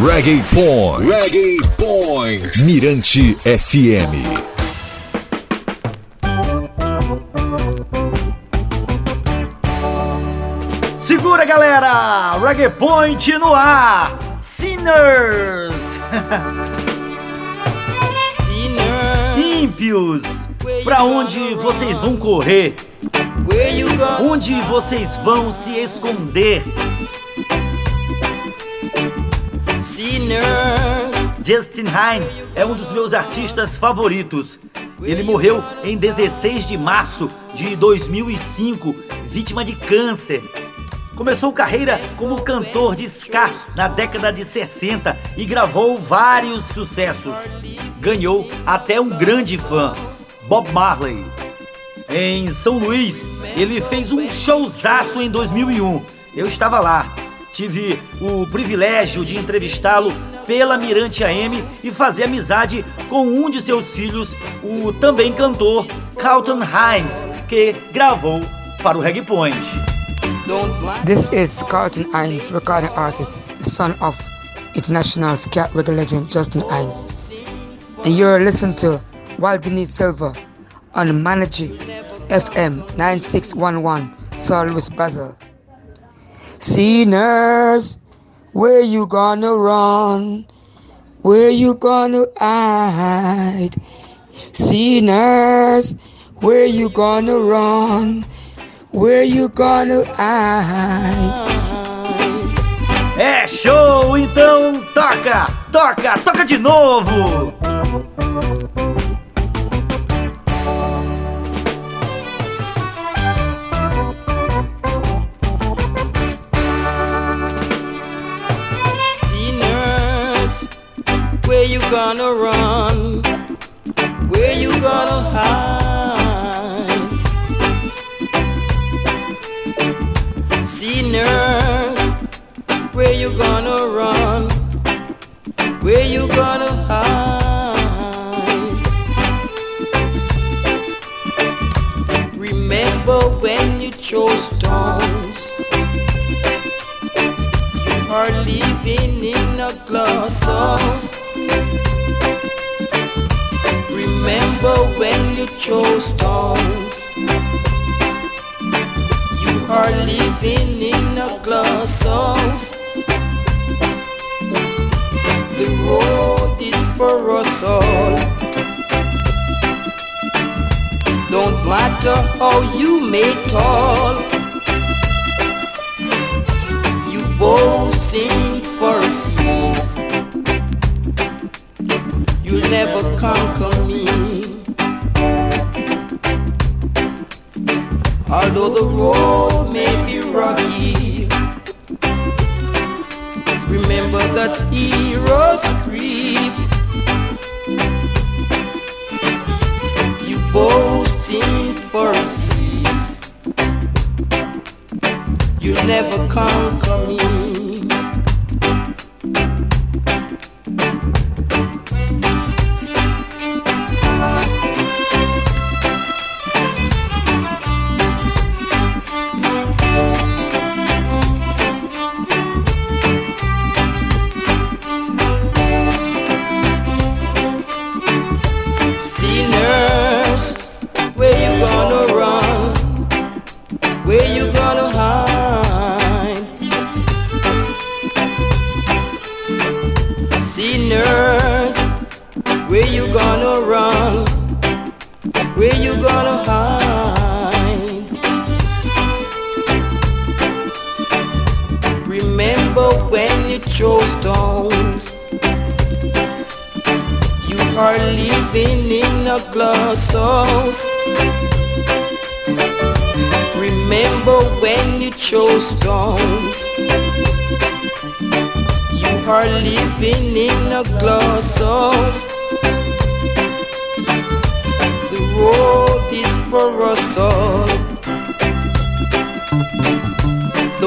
Reggae Point. Reggae Point. Mirante FM. Segura galera! Reggae Point no ar! Sinners! Sinners. Ímpios! Pra onde vocês vão correr? Onde vocês vão se esconder? Justin Hines é um dos meus artistas favoritos. Ele morreu em 16 de março de 2005, vítima de câncer. Começou carreira como cantor de ska na década de 60 e gravou vários sucessos. Ganhou até um grande fã, Bob Marley. Em São Luís, ele fez um showzaço em 2001. Eu estava lá. Tive o privilégio de entrevistá-lo pela Mirante AM e fazer amizade com um de seus filhos, o também cantor Carlton Hines, que gravou para o Reggae Point. This is Carlton Hines, recording artist, son of international ska reggae legend Justin Hines. And you're listening to Waldini Silva on Manager FM 9611, Saul Louis Brazil. Sinners, where you gonna run? Where you gonna hide? Sinners, where you gonna run? Where you gonna hide? É show, então toca, toca, toca de novo! on the run. For us all. Don't matter how you may tall. You both sing for season you'll never conquer me. Although the road may be rocky, remember that heroes boasting verses. You never conquer me.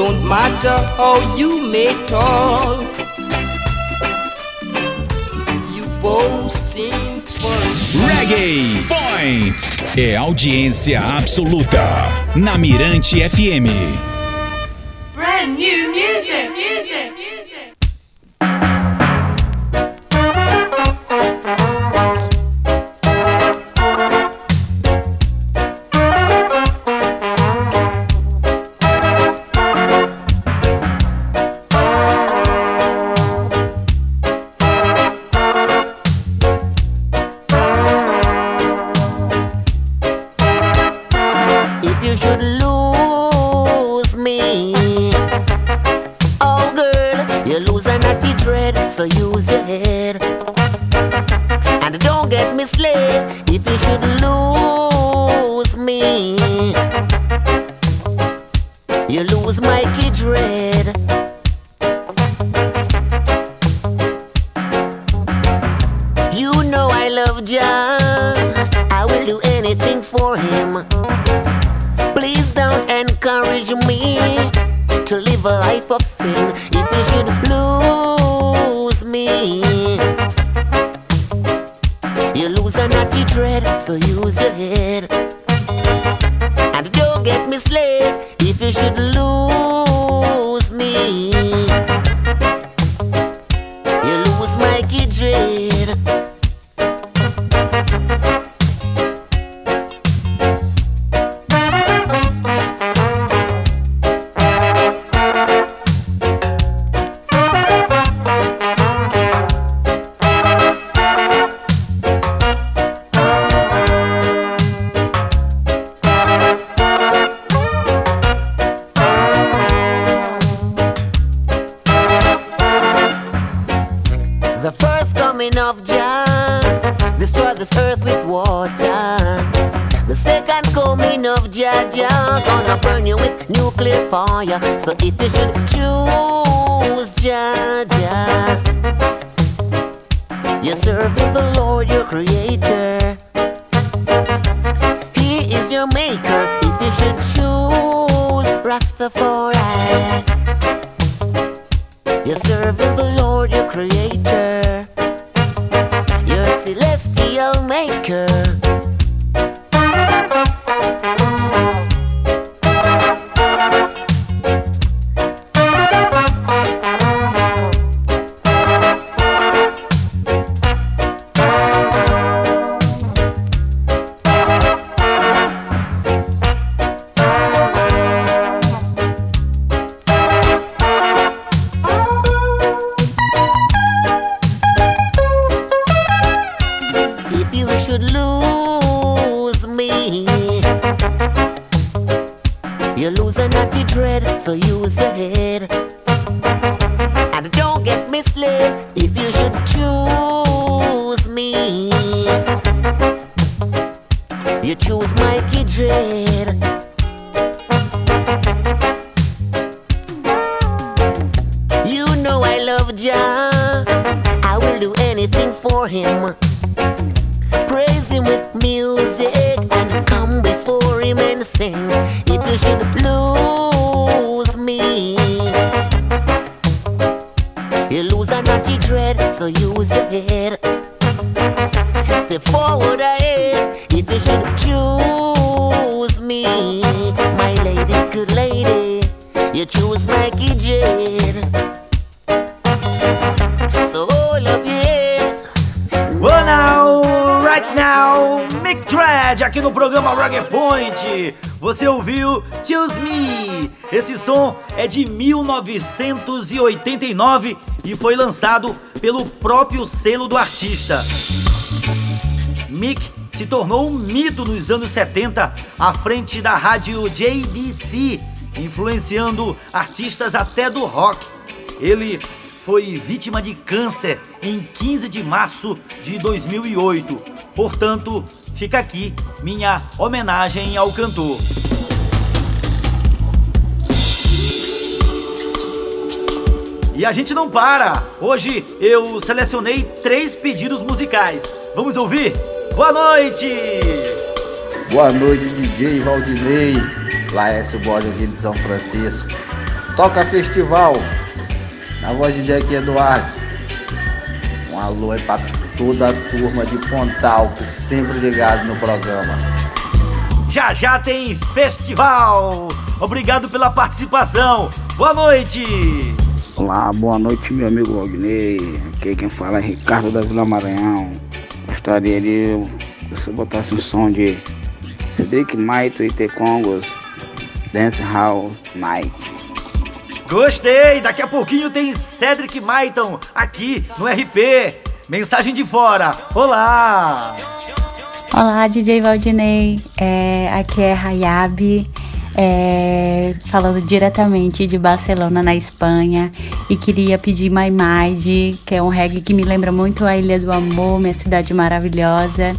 Boasting for a seas, you'll never conquer me. audiência absoluta na Mirante FM. Brand new if you should lose me. You lose Mikey Dread. You know I love John. I will do anything for him. Please don't encourage me to live a life of sin fire. So if you should choose é de 1989 e foi lançado pelo próprio selo do artista. Mick se tornou um mito nos anos 70 à frente da rádio JBC, influenciando artistas até do rock. Ele foi vítima de câncer em 15 de março de 2008. Portanto, fica aqui minha homenagem ao cantor. E a gente não para! Hoje eu selecionei três pedidos musicais. Vamos ouvir? Boa noite! Boa noite, DJ Valdinei, Laércio Borges aqui de São Francisco. Toca festival, na voz de Jack Eduardo. Um alô aí pra toda a turma de Pontal, que sempre ligado no programa. Já já tem festival! Obrigado pela participação! Boa noite! Olá, boa noite, meu amigo Wagner. Aqui quem fala é Ricardo da Vila Maranhão. Gostaria de você botasse um som de Cedric Maito e T Congos Dance House Night. Gostei! Daqui a pouquinho tem Cedric Maiton aqui no RP. Mensagem de fora. Olá! Olá, DJ Valdinei. É, aqui é Hayab. É, falando diretamente de Barcelona, na Espanha, e queria pedir My Mind, que é um reggae que me lembra muito a Ilha do Amor, minha cidade maravilhosa.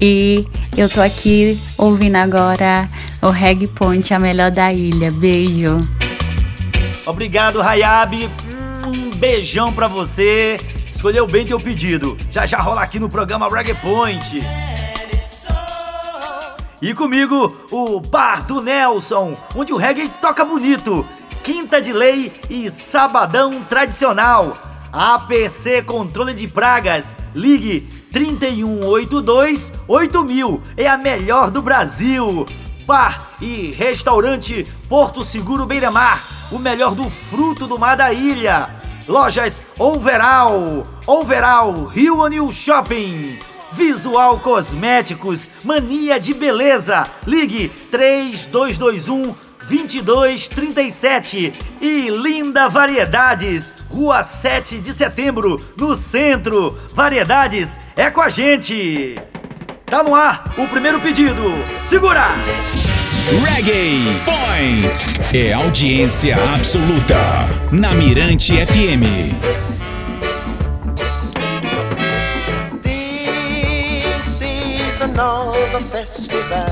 E eu tô aqui ouvindo agora o Reggae Point, a melhor da ilha. Beijo. Obrigado, Hayab. Um beijão pra você. Escolheu bem teu pedido. Já já rola aqui no programa Reggae Point. E comigo, o Bar do Nelson, onde o reggae toca bonito. Quinta de Lei e Sabadão Tradicional. APC Controle de Pragas. Ligue 3182 8000. É a melhor do Brasil. Bar e Restaurante Porto Seguro Beira Mar. O melhor do fruto do mar da ilha. Lojas Overall. Overall Rio Anil Shopping. Visual Cosméticos, mania de beleza. Ligue 3221 2237 e Linda Variedades, Rua 7 de Setembro, no centro. Variedades é com a gente. Tá no ar o primeiro pedido. Segura! Reggae Point é audiência absoluta na Mirante FM. Another festival.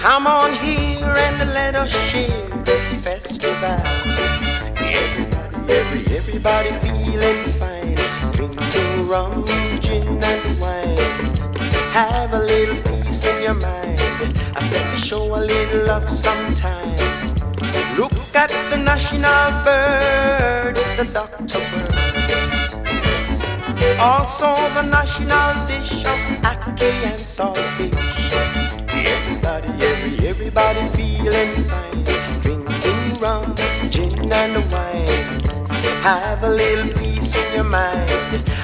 Come on here and let us share this festival. Everybody, every, everybody feeling fine. Drinking rum, gin and wine. Have a little peace in your mind. I said we show a little love sometime. Look at the national bird, the doctor bird. Also the national dish of ackee and saltfish. Everybody, every, everybody feeling fine. Drinking rum, gin and wine. Have a little peace in your mind.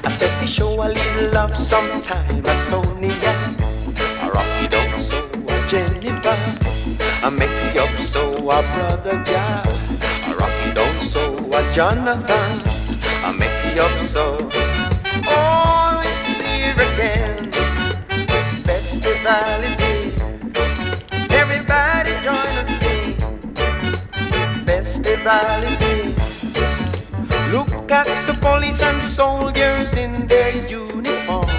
I said we show a little love sometime. A Sonia, a Rocky Dog, so a Jennifer. A Mickey up, so a brother John. A Rocky Dog, so a Jonathan. A Mickey up, so. Look at the police and soldiers in their uniforms.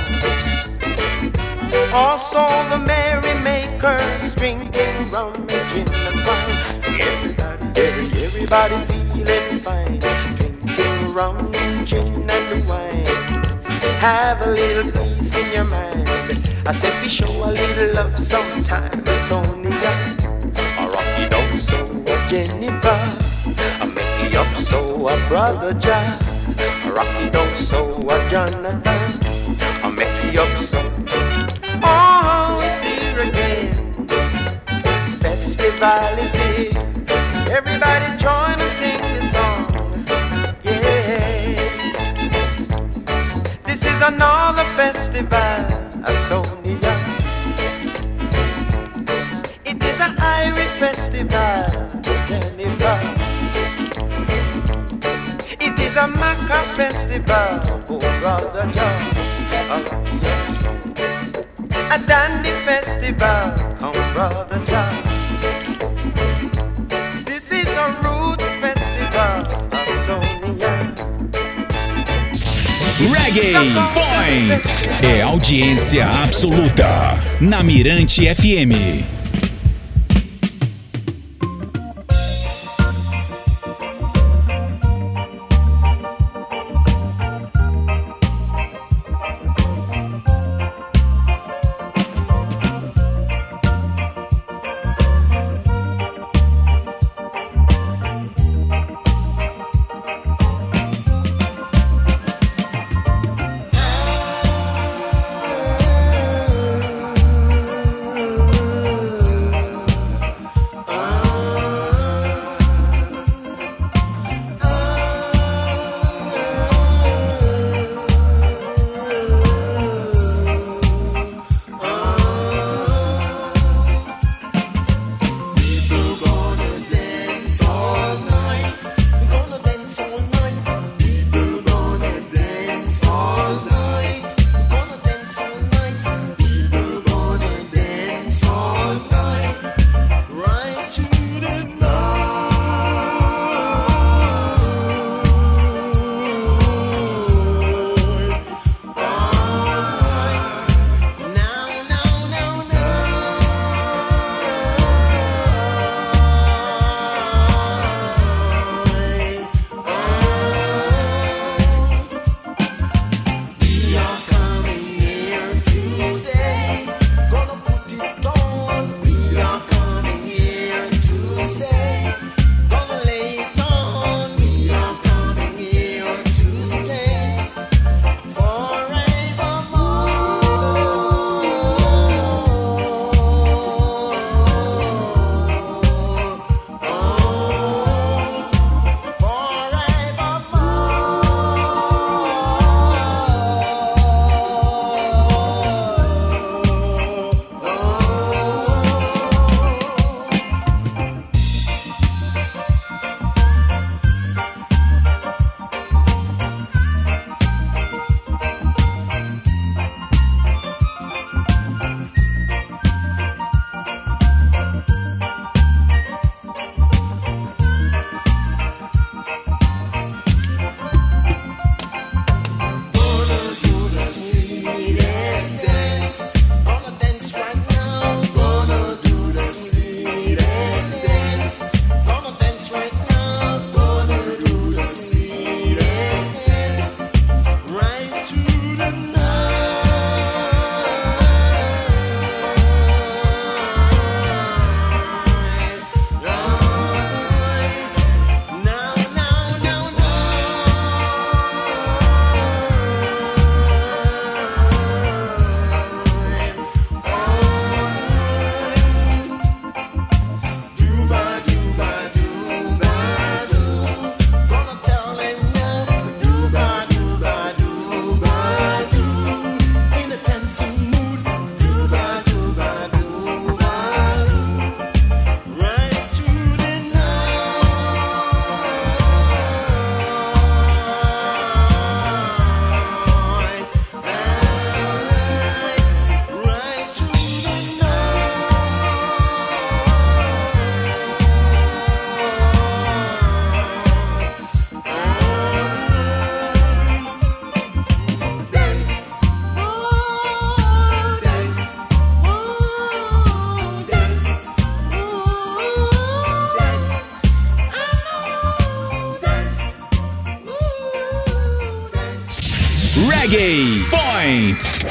Also the merrymakers drinking rum and gin and wine. Everybody, every, everybody Have a little peace in your mind. I said we show a little love sometime. A Sonia, a Rocky Dog, so a Jennifer, a Mickey up, so a brother John, a Rocky Dog, so a Jonathan, a Mickey up, so. Oh, it's here again. Festival is Is another festival, a Sonia. It is an Irish festival, Jennifer. It is a Maca festival, oh brother John. Oh, yes. A dandy festival, come brother John. Reggae Point é audiência absoluta na Mirante FM.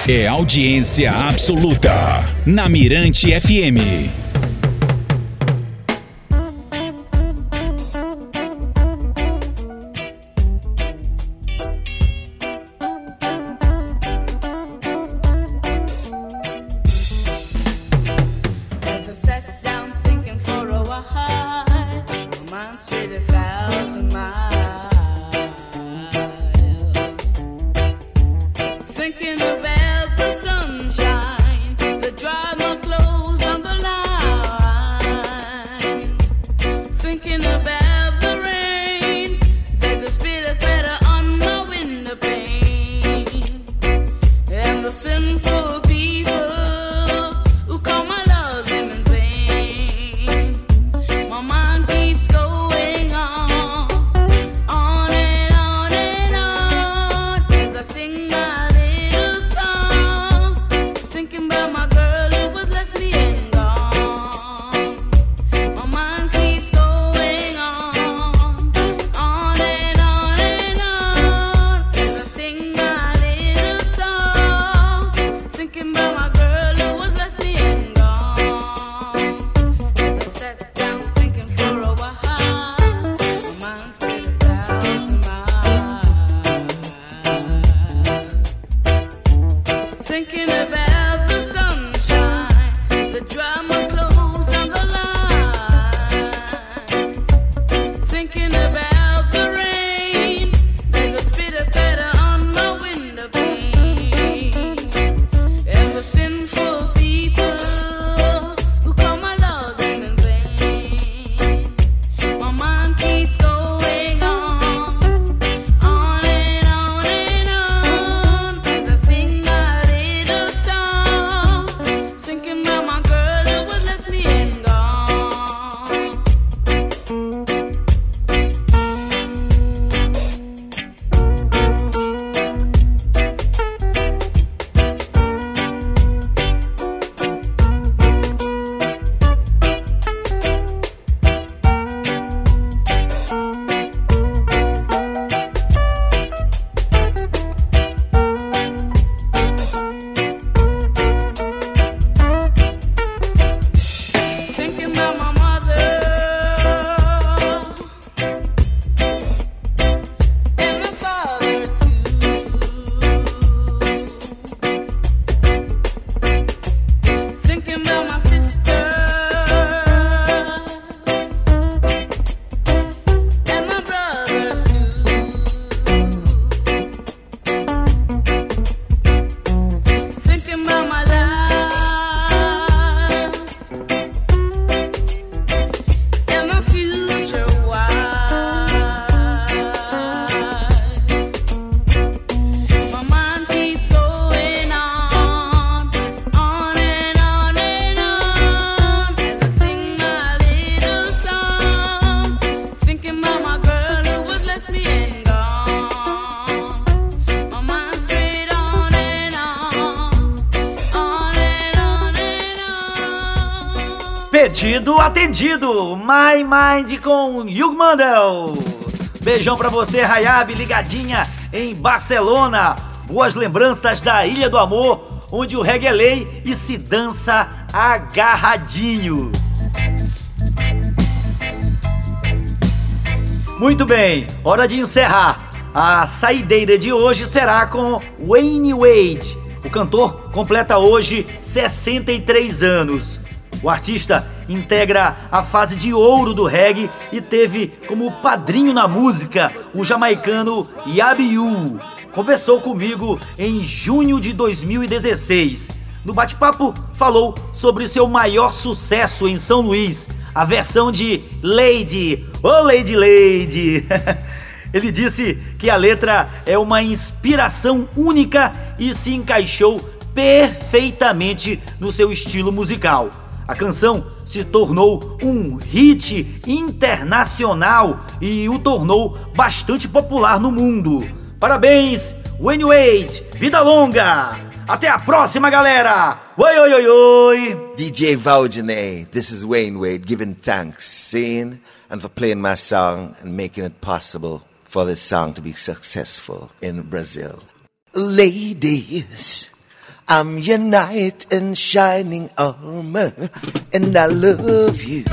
É audiência absoluta na Mirante FM. Atendido! My Mind com Hugh Mandel. Beijão pra você, Hayab, ligadinha em Barcelona. Boas lembranças da Ilha do Amor, onde o reggae é lei e se dança agarradinho. Muito bem, hora de encerrar. A saideira de hoje será com Wayne Wade. O cantor completa hoje 63 anos. O artista integra a fase de ouro do reggae e teve como padrinho na música o jamaicano Yabiu. Conversou comigo em junho de 2016. No bate-papo, falou sobre seu maior sucesso em São Luís, a versão de Lady, oh Lady Lady. Ele disse que a letra é uma inspiração única e se encaixou perfeitamente no seu estilo musical. A canção se tornou um hit internacional e o tornou bastante popular no mundo. Parabéns, Wayne Wade, vida longa! Até a próxima, galera! Oi, oi, oi, oi! DJ Valdinei, this is Wayne Wade giving thanks, saying and for playing my song and making it possible for this song to be successful in Brazil. Ladies! I'm your knight in shining armor, and I love you.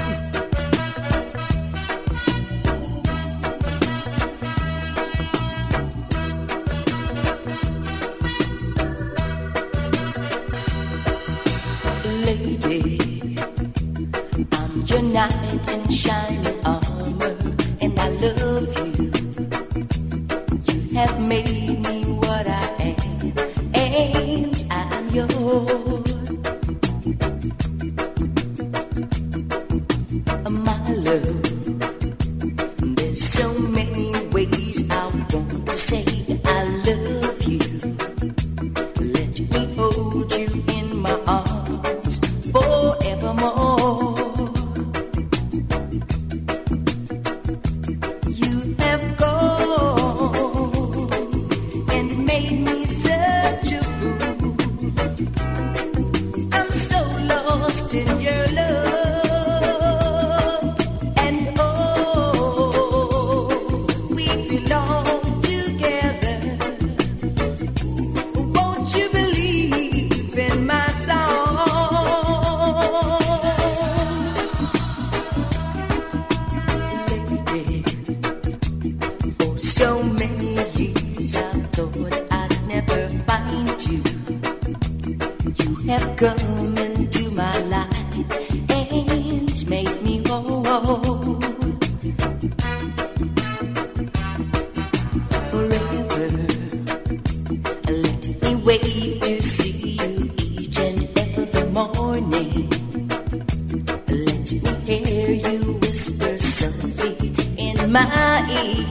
い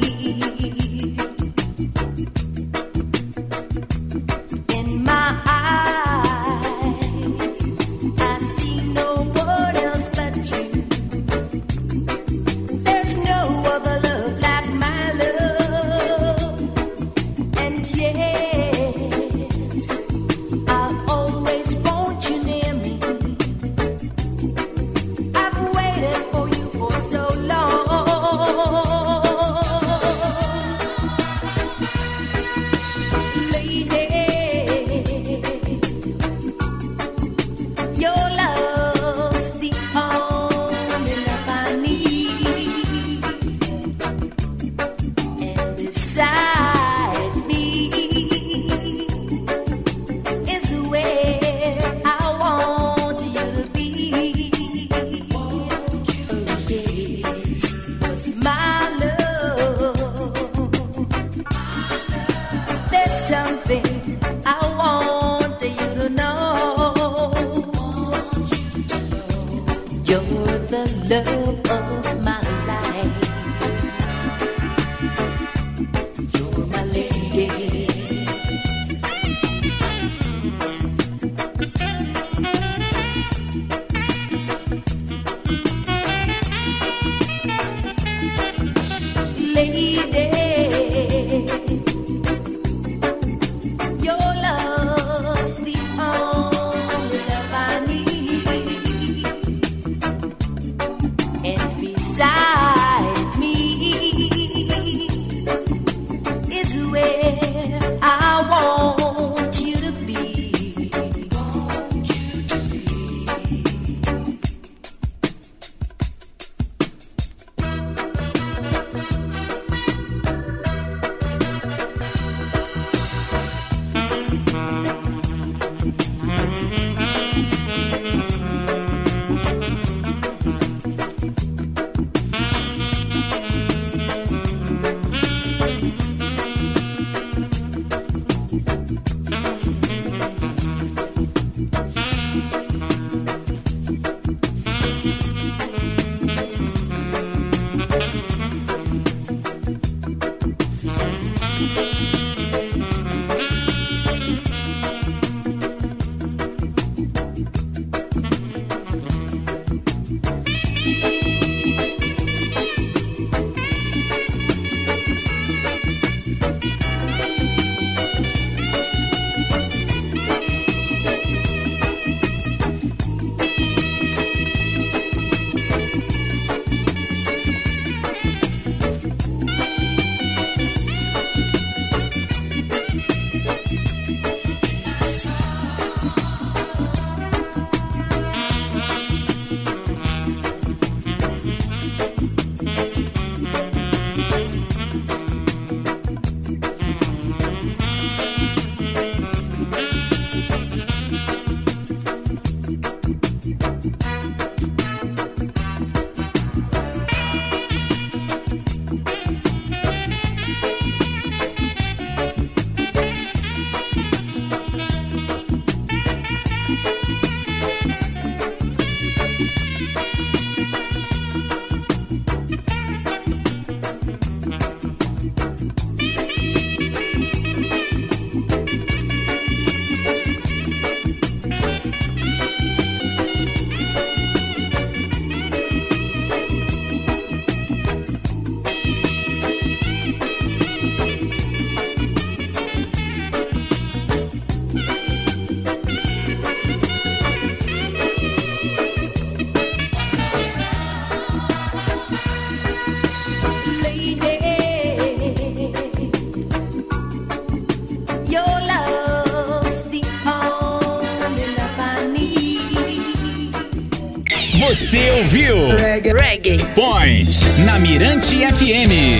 FM.